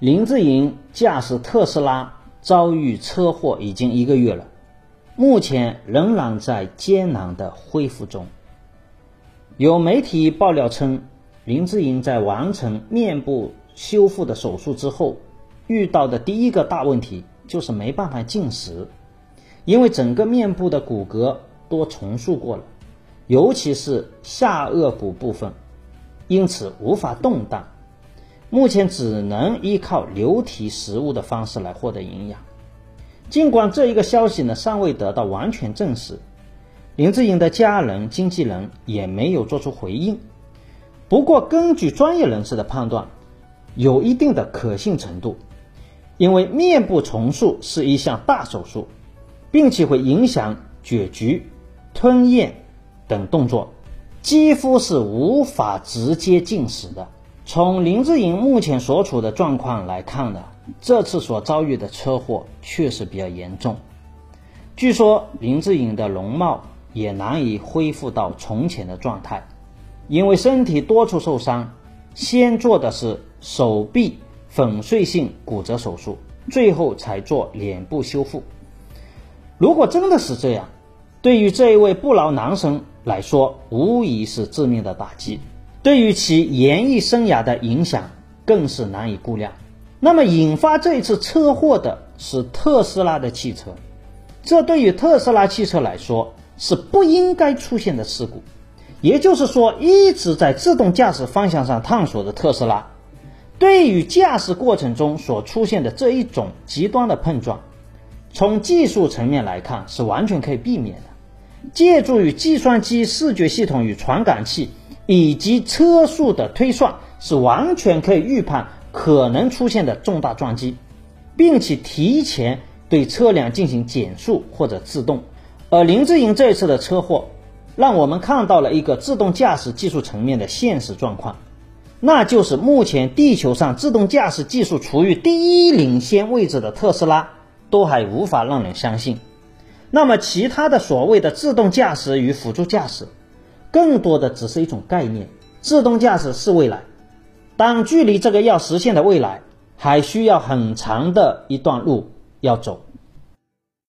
林志颖驾驶特斯拉遭遇车祸已经一个月了，目前仍然在艰难的恢复中。有媒体爆料称，林志颖在完成面部修复的手术之后，遇到的第一个大问题就是没办法进食，因为整个面部的骨骼都重塑过了，尤其是下颚骨部分，因此无法动弹。目前只能依靠流体食物的方式来获得营养。尽管这一个消息呢尚未得到完全证实，林志颖的家人、经纪人也没有做出回应。不过，根据专业人士的判断，有一定的可信程度，因为面部重塑是一项大手术，并且会影响咀嚼、吞咽等动作，几乎是无法直接进食的。从林志颖目前所处的状况来看呢，这次所遭遇的车祸确实比较严重。据说林志颖的容貌也难以恢复到从前的状态，因为身体多处受伤，先做的是手臂粉碎性骨折手术，最后才做脸部修复。如果真的是这样，对于这一位不老男神来说，无疑是致命的打击。对于其演艺生涯的影响更是难以估量。那么，引发这一次车祸的是特斯拉的汽车，这对于特斯拉汽车来说是不应该出现的事故。也就是说，一直在自动驾驶方向上探索的特斯拉，对于驾驶过程中所出现的这一种极端的碰撞，从技术层面来看是完全可以避免的。借助于计算机视觉系统与传感器。以及车速的推算是完全可以预判可能出现的重大撞击，并且提前对车辆进行减速或者制动。而林志颖这一次的车祸，让我们看到了一个自动驾驶技术层面的现实状况，那就是目前地球上自动驾驶技术处于第一领先位置的特斯拉，都还无法让人相信。那么其他的所谓的自动驾驶与辅助驾驶？更多的只是一种概念，自动驾驶是未来，但距离这个要实现的未来，还需要很长的一段路要走。